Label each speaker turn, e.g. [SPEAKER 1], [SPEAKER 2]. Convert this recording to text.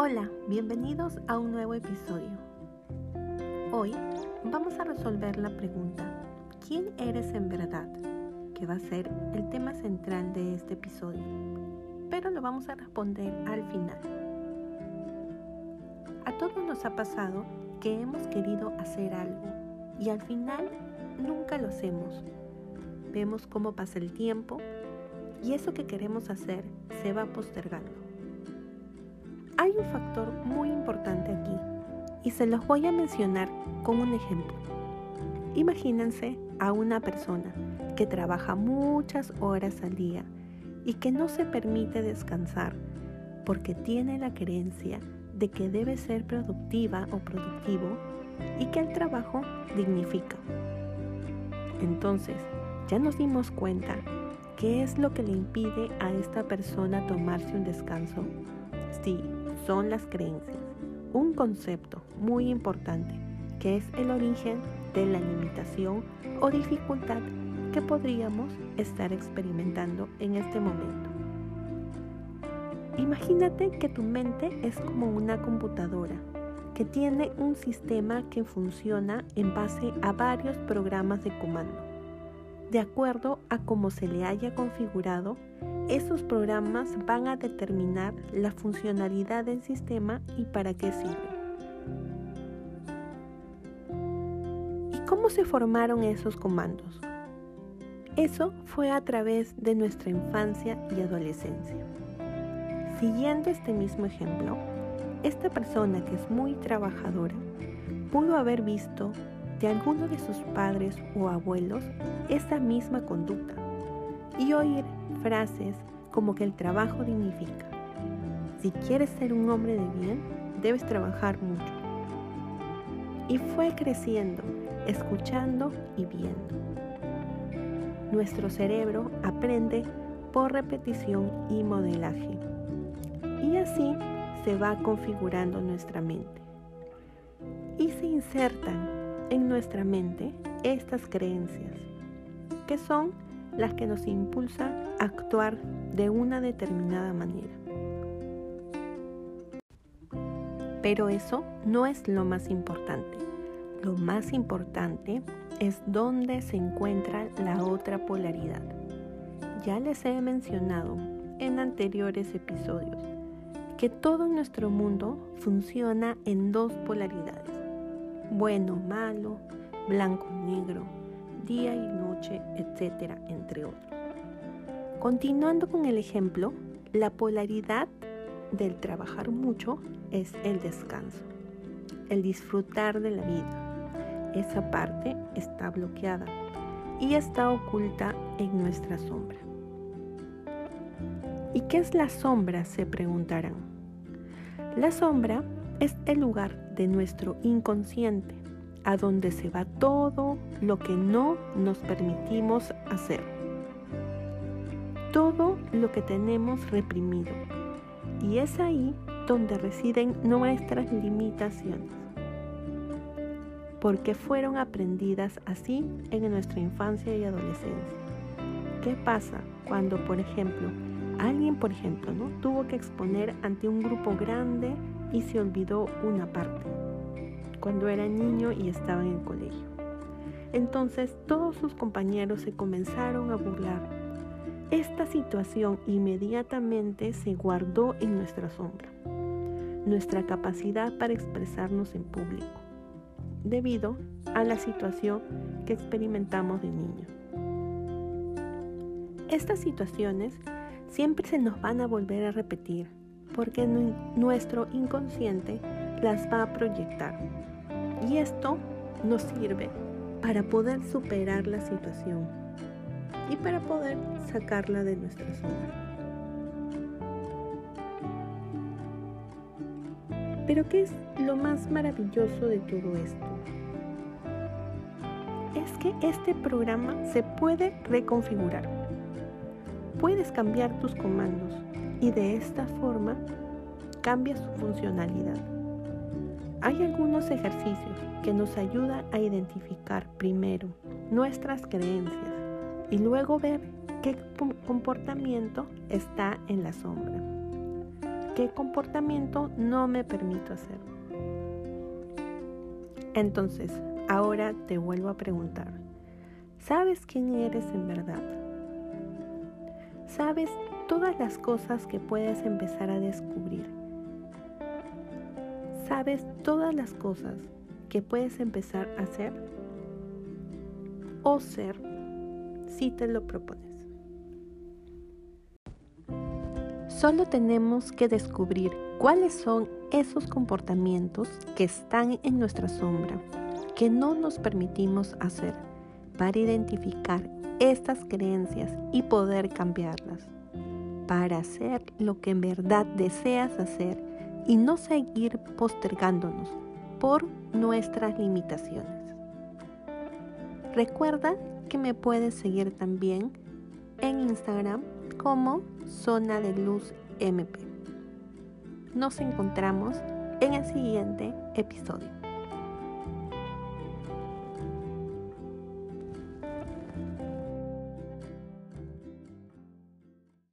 [SPEAKER 1] Hola, bienvenidos a un nuevo episodio. Hoy vamos a resolver la pregunta, ¿quién eres en verdad? que va a ser el tema central de este episodio, pero lo vamos a responder al final. A todos nos ha pasado que hemos querido hacer algo y al final nunca lo hacemos. Vemos cómo pasa el tiempo y eso que queremos hacer se va postergando. Un factor muy importante aquí y se los voy a mencionar con un ejemplo. Imagínense a una persona que trabaja muchas horas al día y que no se permite descansar porque tiene la creencia de que debe ser productiva o productivo y que el trabajo dignifica. Entonces, ya nos dimos cuenta qué es lo que le impide a esta persona tomarse un descanso. Sí, son las creencias. Un concepto muy importante que es el origen de la limitación o dificultad que podríamos estar experimentando en este momento. Imagínate que tu mente es como una computadora que tiene un sistema que funciona en base a varios programas de comando. De acuerdo a cómo se le haya configurado, esos programas van a determinar la funcionalidad del sistema y para qué sirve. ¿Y cómo se formaron esos comandos? Eso fue a través de nuestra infancia y adolescencia. Siguiendo este mismo ejemplo, esta persona que es muy trabajadora pudo haber visto de alguno de sus padres o abuelos esta misma conducta y oír frases como que el trabajo dignifica. Si quieres ser un hombre de bien, debes trabajar mucho. Y fue creciendo, escuchando y viendo. Nuestro cerebro aprende por repetición y modelaje. Y así se va configurando nuestra mente. Y se insertan en nuestra mente estas creencias, que son las que nos impulsan a actuar de una determinada manera. Pero eso no es lo más importante. Lo más importante es donde se encuentra la otra polaridad. Ya les he mencionado en anteriores episodios que todo nuestro mundo funciona en dos polaridades, bueno, malo, blanco, negro, día y noche, etcétera, entre otros. Continuando con el ejemplo, la polaridad del trabajar mucho es el descanso, el disfrutar de la vida, esa parte está bloqueada y está oculta en nuestra sombra. ¿Y qué es la sombra? se preguntarán. La sombra es el lugar de nuestro inconsciente, a donde se va todo lo que no nos permitimos hacer. Todo lo que tenemos reprimido. Y es ahí donde residen nuestras limitaciones porque fueron aprendidas así en nuestra infancia y adolescencia. ¿Qué pasa cuando, por ejemplo, alguien, por ejemplo, ¿no? tuvo que exponer ante un grupo grande y se olvidó una parte, cuando era niño y estaba en el colegio? Entonces todos sus compañeros se comenzaron a burlar. Esta situación inmediatamente se guardó en nuestra sombra, nuestra capacidad para expresarnos en público debido a la situación que experimentamos de niño. Estas situaciones siempre se nos van a volver a repetir porque nuestro inconsciente las va a proyectar. Y esto nos sirve para poder superar la situación y para poder sacarla de nuestra zona. Pero ¿qué es lo más maravilloso de todo esto? Es que este programa se puede reconfigurar. Puedes cambiar tus comandos y de esta forma cambia su funcionalidad. Hay algunos ejercicios que nos ayudan a identificar primero nuestras creencias y luego ver qué comportamiento está en la sombra. qué comportamiento no me permito hacer. Entonces, ahora te vuelvo a preguntar, ¿sabes quién eres en verdad? ¿Sabes todas las cosas que puedes empezar a descubrir? ¿Sabes todas las cosas que puedes empezar a hacer? O ser si te lo propones. Solo tenemos que descubrir cuáles son esos comportamientos que están en nuestra sombra, que no nos permitimos hacer, para identificar estas creencias y poder cambiarlas, para hacer lo que en verdad deseas hacer y no seguir postergándonos por nuestras limitaciones. Recuerda que me puedes seguir también en Instagram como Zona de Luz MP. Nos encontramos en el siguiente episodio.